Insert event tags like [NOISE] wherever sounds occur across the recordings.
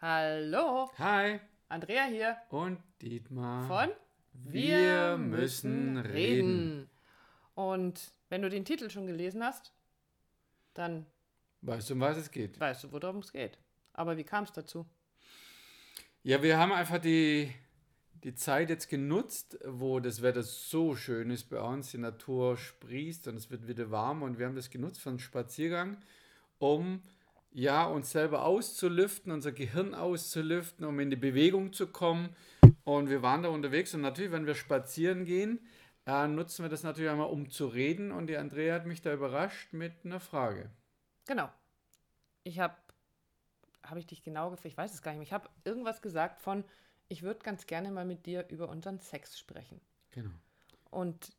Hallo, Hi Andrea hier und Dietmar. von Wir müssen reden. Und wenn du den Titel schon gelesen hast, dann Weißt du, um was es geht? weißt du, worum es geht. Aber wie kam es dazu? Ja, wir haben einfach die, die Zeit jetzt genutzt, wo das Wetter so schön ist bei uns, die Natur sprießt und es wird wieder warm und wir haben das genutzt für einen Spaziergang, um ja, uns selber auszulüften, unser Gehirn auszulüften, um in die Bewegung zu kommen. Und wir waren da unterwegs und natürlich, wenn wir spazieren gehen, äh, nutzen wir das natürlich einmal, um zu reden. Und die Andrea hat mich da überrascht mit einer Frage. Genau. Ich habe, habe ich dich genau gefragt, ich weiß es gar nicht mehr, ich habe irgendwas gesagt von, ich würde ganz gerne mal mit dir über unseren Sex sprechen. Genau. Und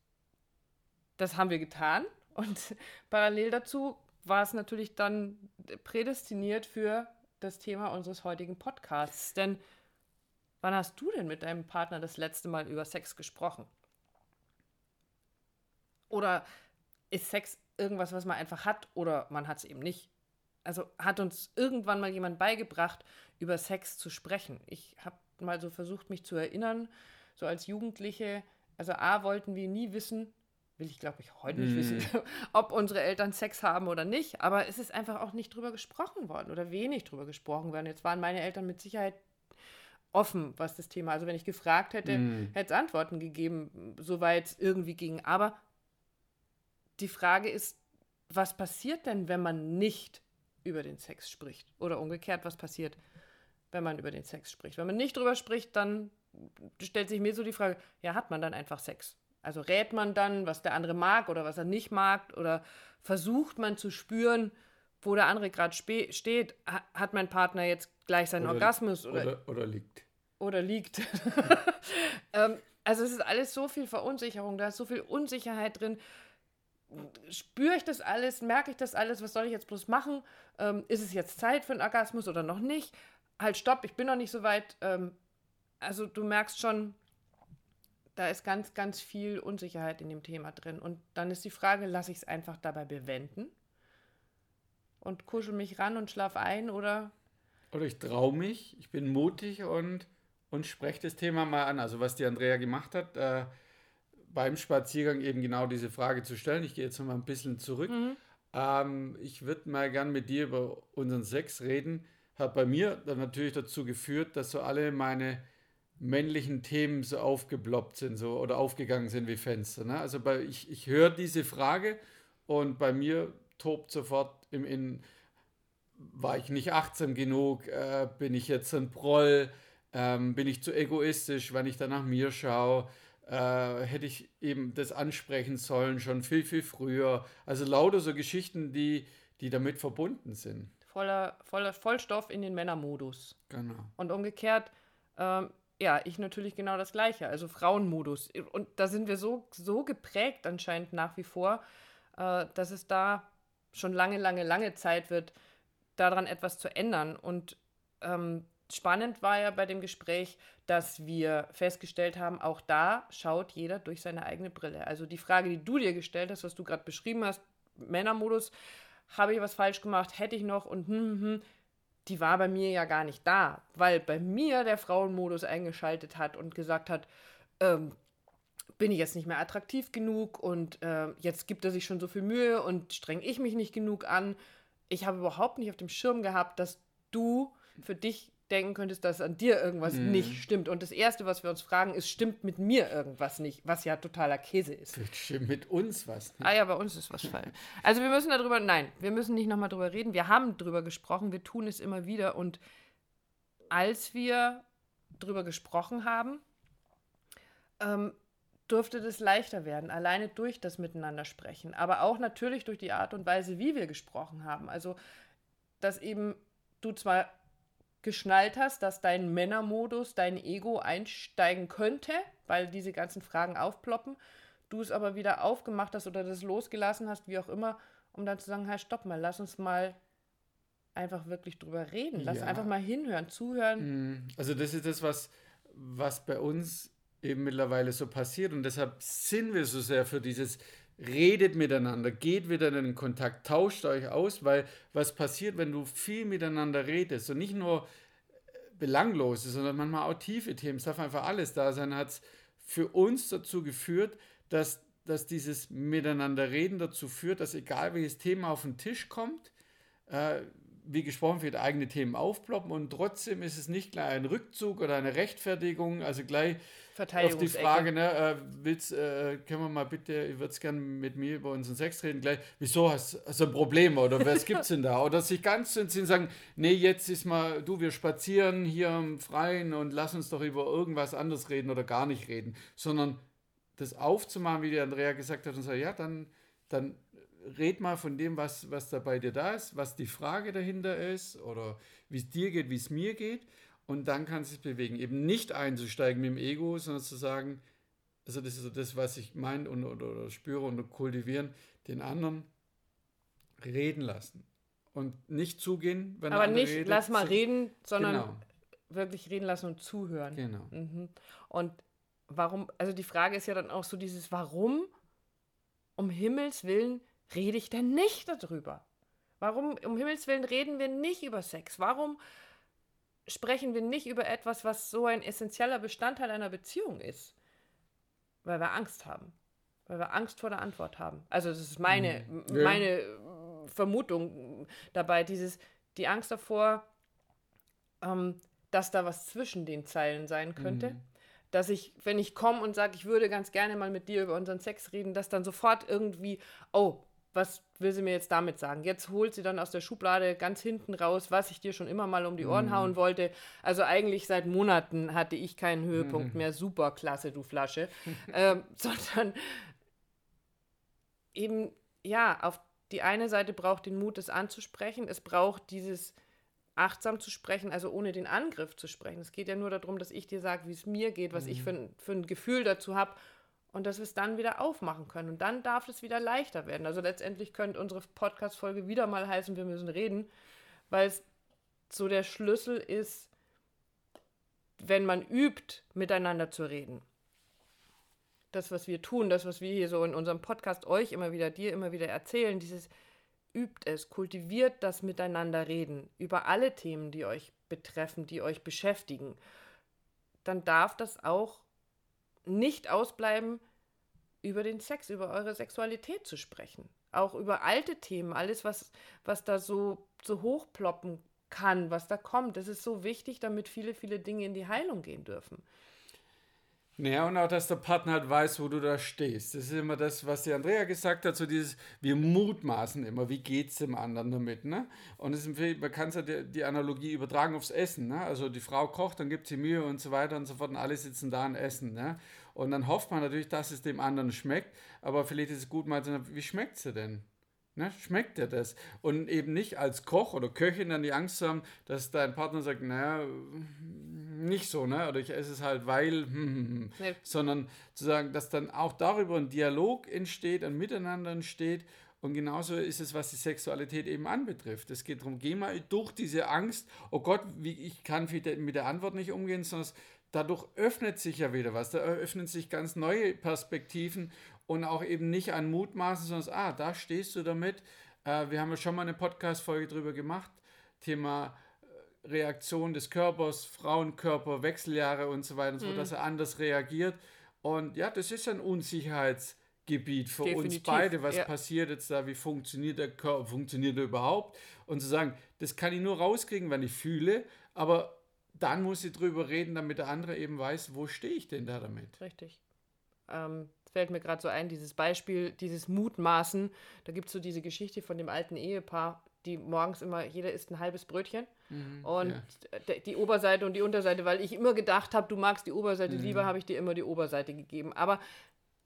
das haben wir getan. Und [LAUGHS] parallel dazu war es natürlich dann prädestiniert für das Thema unseres heutigen Podcasts. Denn wann hast du denn mit deinem Partner das letzte Mal über Sex gesprochen? Oder ist Sex irgendwas, was man einfach hat oder man hat es eben nicht? Also hat uns irgendwann mal jemand beigebracht, über Sex zu sprechen. Ich habe mal so versucht, mich zu erinnern, so als Jugendliche. Also A wollten wir nie wissen, will ich glaube ich heute nicht Mm. wissen, [LAUGHS] ob unsere Eltern Sex haben oder nicht. Aber es ist einfach auch nicht drüber gesprochen worden oder wenig drüber gesprochen worden. Jetzt waren meine Eltern mit Sicherheit offen, was das Thema. Also wenn ich gefragt hätte, Mm. hätte es Antworten gegeben, soweit es irgendwie ging. Aber die Frage ist, was passiert denn, wenn man nicht über den Sex spricht? Oder umgekehrt, was passiert, wenn man über den Sex spricht? Wenn man nicht drüber spricht, dann stellt sich mir so die Frage, ja, hat man dann einfach Sex? Also rät man dann, was der andere mag oder was er nicht mag? Oder versucht man zu spüren, wo der andere gerade steht? Ha- Hat mein Partner jetzt gleich seinen Oder- Orgasmus? Oder, Oder, oder liegt. oder liegt. [LAUGHS] ähm, also es ist alles so viel Verunsicherung, da ist so viel Unsicherheit drin. Spüre ich das alles? Merke ich das alles? Was soll ich jetzt bloß machen? Ähm, ist es jetzt Zeit für einen Orgasmus oder noch nicht? Halt, stopp, ich bin noch nicht so weit. Ähm, also du merkst schon, da ist ganz, ganz viel Unsicherheit in dem Thema drin. Und dann ist die Frage, lasse ich es einfach dabei bewenden und kuschel mich ran und schlaf ein oder Oder ich traue mich, ich bin mutig und, und spreche das Thema mal an. Also was die Andrea gemacht hat, äh, beim Spaziergang eben genau diese Frage zu stellen. Ich gehe jetzt noch mal ein bisschen zurück. Ähm, ich würde mal gern mit dir über unseren Sex reden. Hat bei mir dann natürlich dazu geführt, dass so alle meine männlichen Themen so aufgeploppt sind so, oder aufgegangen sind wie Fenster. Ne? Also bei, ich, ich höre diese Frage und bei mir tobt sofort im Innen, war ich nicht achtsam genug, äh, bin ich jetzt ein Proll, ähm, bin ich zu egoistisch, wenn ich da nach mir schaue, äh, hätte ich eben das ansprechen sollen, schon viel, viel früher. Also lauter so Geschichten, die, die damit verbunden sind. voller, voller Vollstoff in den Männermodus. Genau. Und umgekehrt, ähm, ja, ich natürlich genau das Gleiche, also Frauenmodus. Und da sind wir so, so geprägt anscheinend nach wie vor, äh, dass es da schon lange, lange, lange Zeit wird, daran etwas zu ändern. Und ähm, spannend war ja bei dem Gespräch, dass wir festgestellt haben, auch da schaut jeder durch seine eigene Brille. Also die Frage, die du dir gestellt hast, was du gerade beschrieben hast, Männermodus, habe ich was falsch gemacht, hätte ich noch und hm, hm, hm, die war bei mir ja gar nicht da, weil bei mir der Frauenmodus eingeschaltet hat und gesagt hat, ähm, bin ich jetzt nicht mehr attraktiv genug und äh, jetzt gibt er sich schon so viel Mühe und streng ich mich nicht genug an. Ich habe überhaupt nicht auf dem Schirm gehabt, dass du für dich denken könntest, dass an dir irgendwas Mhm. nicht stimmt. Und das Erste, was wir uns fragen, ist, stimmt mit mir irgendwas nicht, was ja totaler Käse ist. [LAUGHS] Stimmt mit uns was. Ah ja, bei uns ist was falsch. Also wir müssen darüber, nein, wir müssen nicht nochmal drüber reden. Wir haben drüber gesprochen, wir tun es immer wieder. Und als wir drüber gesprochen haben, ähm, durfte das leichter werden, alleine durch das Miteinander sprechen, aber auch natürlich durch die Art und Weise, wie wir gesprochen haben. Also, dass eben du zwar geschnallt hast, dass dein Männermodus, dein Ego einsteigen könnte, weil diese ganzen Fragen aufploppen, du es aber wieder aufgemacht hast oder das losgelassen hast, wie auch immer, um dann zu sagen, hey, stopp mal, lass uns mal einfach wirklich drüber reden. Lass Ja. einfach mal hinhören, zuhören. Mm, Also das ist das, was, was bei uns eben mittlerweile so passiert und deshalb sind wir so sehr für dieses redet miteinander, geht wieder in den Kontakt, tauscht euch aus, weil was passiert, wenn du viel miteinander redest und nicht nur Belanglose, sondern manchmal auch tiefe Themen. Es darf einfach alles da sein. Hat es für uns dazu geführt, dass, dass dieses Miteinanderreden dazu führt, dass egal welches Thema auf den Tisch kommt, äh, wie gesprochen wird, eigene Themen aufploppen und trotzdem ist es nicht gleich ein Rückzug oder eine Rechtfertigung, also gleich auf die Frage, ne, äh, willst, äh, können wir mal bitte, ich würde es gerne mit mir über unseren Sex reden, gleich, wieso hast, du ein Problem oder was gibt es denn da? [LAUGHS] Oder sich ganz zu entziehen sagen, nee, jetzt ist mal, du, wir spazieren hier im Freien und lass uns doch über irgendwas anderes reden oder gar nicht reden, sondern das aufzumachen, wie die Andrea gesagt hat und sagen, ja, dann, dann red mal von dem, was, was da bei dir da ist, was die Frage dahinter ist oder wie es dir geht, wie es mir geht. Und dann kann es sich bewegen. Eben nicht einzusteigen mit dem Ego, sondern zu sagen, also das ist so das, was ich meine und, oder, oder spüre und kultivieren, den anderen reden lassen. Und nicht zugehen, wenn Aber nicht, redet, lass mal reden, sondern genau. wirklich reden lassen und zuhören. Genau. Mhm. Und warum, also die Frage ist ja dann auch so dieses, warum um Himmels Willen rede ich denn nicht darüber? Warum, um Himmels Willen, reden wir nicht über Sex? Warum sprechen wir nicht über etwas, was so ein essentieller Bestandteil einer Beziehung ist? Weil wir Angst haben. Weil wir Angst vor der Antwort haben. Also, das ist meine, mhm. ja. meine Vermutung dabei, dieses, die Angst davor, ähm, dass da was zwischen den Zeilen sein könnte. Mhm. Dass ich, wenn ich komme und sage, ich würde ganz gerne mal mit dir über unseren Sex reden, dass dann sofort irgendwie, oh, was will sie mir jetzt damit sagen? Jetzt holt sie dann aus der Schublade ganz hinten raus, was ich dir schon immer mal um die Ohren mhm. hauen wollte. Also eigentlich seit Monaten hatte ich keinen Höhepunkt mhm. mehr. Super klasse, du Flasche. [LAUGHS] ähm, sondern eben, ja, auf die eine Seite braucht den Mut, es anzusprechen. Es braucht dieses achtsam zu sprechen, also ohne den Angriff zu sprechen. Es geht ja nur darum, dass ich dir sage, wie es mir geht, was mhm. ich für, für ein Gefühl dazu habe und dass wir es dann wieder aufmachen können. Und dann darf es wieder leichter werden. Also letztendlich könnte unsere Podcast-Folge wieder mal heißen, wir müssen reden, weil es so der Schlüssel ist, wenn man übt, miteinander zu reden. Das, was wir tun, das, was wir hier so in unserem Podcast euch immer wieder, dir immer wieder erzählen, dieses übt es, kultiviert das Miteinander reden über alle Themen, die euch betreffen, die euch beschäftigen, dann darf das auch nicht ausbleiben, über den Sex, über eure Sexualität zu sprechen. Auch über alte Themen, alles, was, was da so, so hochploppen kann, was da kommt. Das ist so wichtig, damit viele, viele Dinge in die Heilung gehen dürfen. Naja, und auch, dass der Partner halt weiß, wo du da stehst. Das ist immer das, was die Andrea gesagt hat, so dieses, wir mutmaßen immer, wie geht es dem anderen damit, ne? Und es ist, man kann ja die, die, Analogie übertragen aufs Essen, ne? Also die Frau kocht, dann gibt sie Mühe und so weiter und so fort und alle sitzen da und essen, ne? Und dann hofft man natürlich, dass es dem anderen schmeckt, aber vielleicht ist es gut mal zu sagen, wie schmeckt sie denn? Ne, schmeckt dir das? Und eben nicht als Koch oder Köchin dann die Angst zu haben, dass dein Partner sagt, naja, nicht so, ne? Oder ich esse es halt, weil, hm, hm, hm. Nee. sondern zu sagen, dass dann auch darüber ein Dialog entsteht, ein Miteinander entsteht. Und genauso ist es, was die Sexualität eben anbetrifft. Es geht darum, geh mal durch diese Angst, oh Gott, wie, ich kann mit der Antwort nicht umgehen, sondern dadurch öffnet sich ja wieder was. Da öffnen sich ganz neue Perspektiven und auch eben nicht an Mutmaßen, sondern, ah, da stehst du damit. Äh, wir haben ja schon mal eine Podcast-Folge drüber gemacht, Thema Reaktion des Körpers, Frauenkörper, Wechseljahre und so weiter und so, mhm. dass er anders reagiert. Und ja, das ist ein Unsicherheitsgebiet für Definitiv, uns beide. Was ja. passiert jetzt da? Wie funktioniert der Körper? Funktioniert er überhaupt? Und zu sagen, das kann ich nur rauskriegen, wenn ich fühle, aber dann muss ich drüber reden, damit der andere eben weiß, wo stehe ich denn da damit. Richtig. Ähm, fällt mir gerade so ein, dieses Beispiel, dieses Mutmaßen. Da gibt es so diese Geschichte von dem alten Ehepaar, die morgens immer, jeder isst ein halbes Brötchen. Mhm, und ja. die Oberseite und die Unterseite, weil ich immer gedacht habe, du magst die Oberseite mhm. lieber, habe ich dir immer die Oberseite gegeben. Aber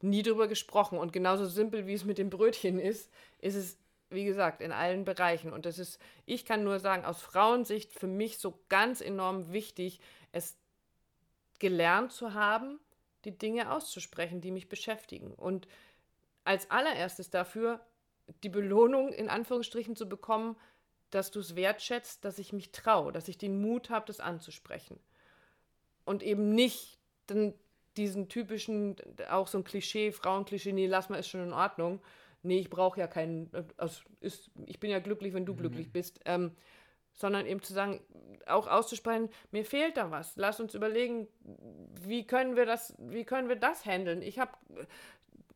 nie drüber gesprochen. Und genauso simpel, wie es mit dem Brötchen ist, ist es, wie gesagt, in allen Bereichen. Und das ist, ich kann nur sagen, aus Frauensicht für mich so ganz enorm wichtig, es gelernt zu haben, die Dinge auszusprechen, die mich beschäftigen. Und als allererstes dafür die Belohnung in Anführungsstrichen zu bekommen, dass du es wertschätzt, dass ich mich traue, dass ich den Mut habe, das anzusprechen. Und eben nicht den, diesen typischen, auch so ein Klischee, Frauenklischee, nee, lass mal, ist schon in Ordnung. Nee, ich brauche ja keinen, also ist, ich bin ja glücklich, wenn du mhm. glücklich bist. Ähm, sondern eben zu sagen, auch auszusprechen, mir fehlt da was. Lass uns überlegen, wie können wir das, wie können wir das handeln? Ich habe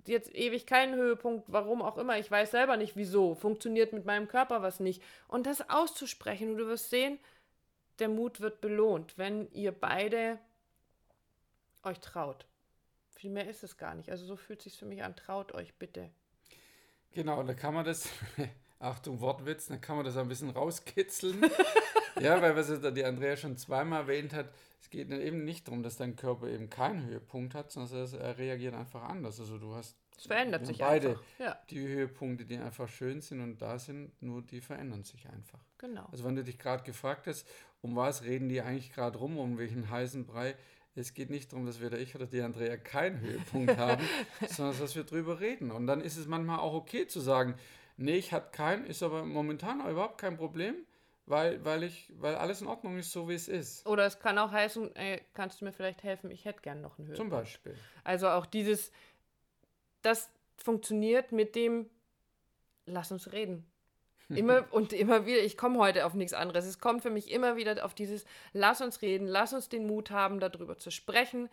jetzt ewig keinen Höhepunkt, warum auch immer. Ich weiß selber nicht, wieso. Funktioniert mit meinem Körper was nicht. Und das auszusprechen. Und du wirst sehen, der Mut wird belohnt, wenn ihr beide euch traut. Viel mehr ist es gar nicht. Also so fühlt es sich für mich an. Traut euch bitte. Genau, und da kann man das, [LAUGHS] Achtung, Wortwitz, dann kann man das ein bisschen rauskitzeln. [LAUGHS] ja, weil was die Andrea schon zweimal erwähnt hat, es geht eben nicht darum, dass dein Körper eben keinen Höhepunkt hat, sondern er reagiert einfach anders. Also du hast es verändert sich beide einfach. Ja. die Höhepunkte, die einfach schön sind und da sind, nur die verändern sich einfach. Genau. Also wenn du dich gerade gefragt hast, um was reden die eigentlich gerade rum, um welchen heißen Brei, es geht nicht darum, dass weder ich oder die Andrea keinen Höhepunkt haben, [LAUGHS] sondern dass wir drüber reden. Und dann ist es manchmal auch okay zu sagen, nee, ich hatte keinen, ist aber momentan auch überhaupt kein Problem, weil, weil, ich, weil alles in Ordnung ist, so wie es ist. Oder es kann auch heißen, ey, kannst du mir vielleicht helfen, ich hätte gern noch einen Höhepunkt. Zum Beispiel. Also auch dieses, das funktioniert mit dem, lass uns reden. [LAUGHS] Immer und immer wieder, ich komme heute auf nichts anderes. Es kommt für mich immer wieder auf dieses, lass uns reden, lass uns den Mut haben, darüber zu sprechen.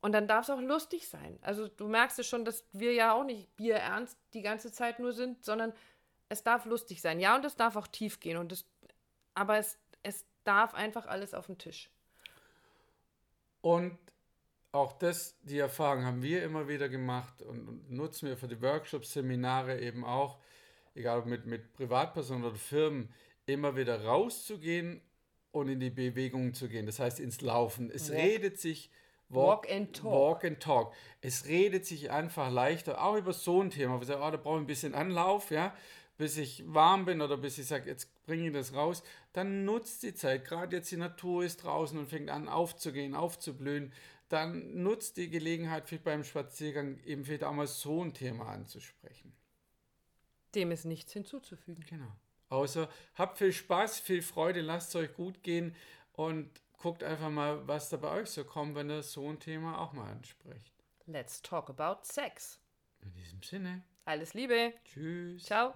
Und dann darf es auch lustig sein. Also du merkst es schon, dass wir ja auch nicht Bier ernst die ganze Zeit nur sind, sondern es darf lustig sein. Ja, und es darf auch tief gehen. Und das, aber es, es darf einfach alles auf den Tisch. Und auch das, die Erfahrung haben wir immer wieder gemacht und, und nutzen wir für die Workshops, Seminare eben auch egal ob mit, mit Privatpersonen oder Firmen, immer wieder rauszugehen und in die Bewegung zu gehen. Das heißt ins Laufen. Es walk, redet sich walk, walk, and talk. Walk and talk. Es redet sich einfach leichter, auch über so ein Thema. Wir sagen, oh, da brauche ich ein bisschen Anlauf, ja, bis ich warm bin oder bis ich sage, jetzt bringe ich das raus. Dann nutzt die Zeit. Gerade jetzt die Natur ist draußen und fängt an aufzugehen, aufzublühen. Dann nutzt die Gelegenheit, vielleicht beim Spaziergang eben vielleicht auch mal so ein Thema anzusprechen. Dem ist nichts hinzuzufügen. Genau. Außer habt viel Spaß, viel Freude, lasst es euch gut gehen und guckt einfach mal, was da bei euch so kommt, wenn ihr so ein Thema auch mal anspricht. Let's talk about sex. In diesem Sinne. Alles Liebe. Tschüss. Ciao.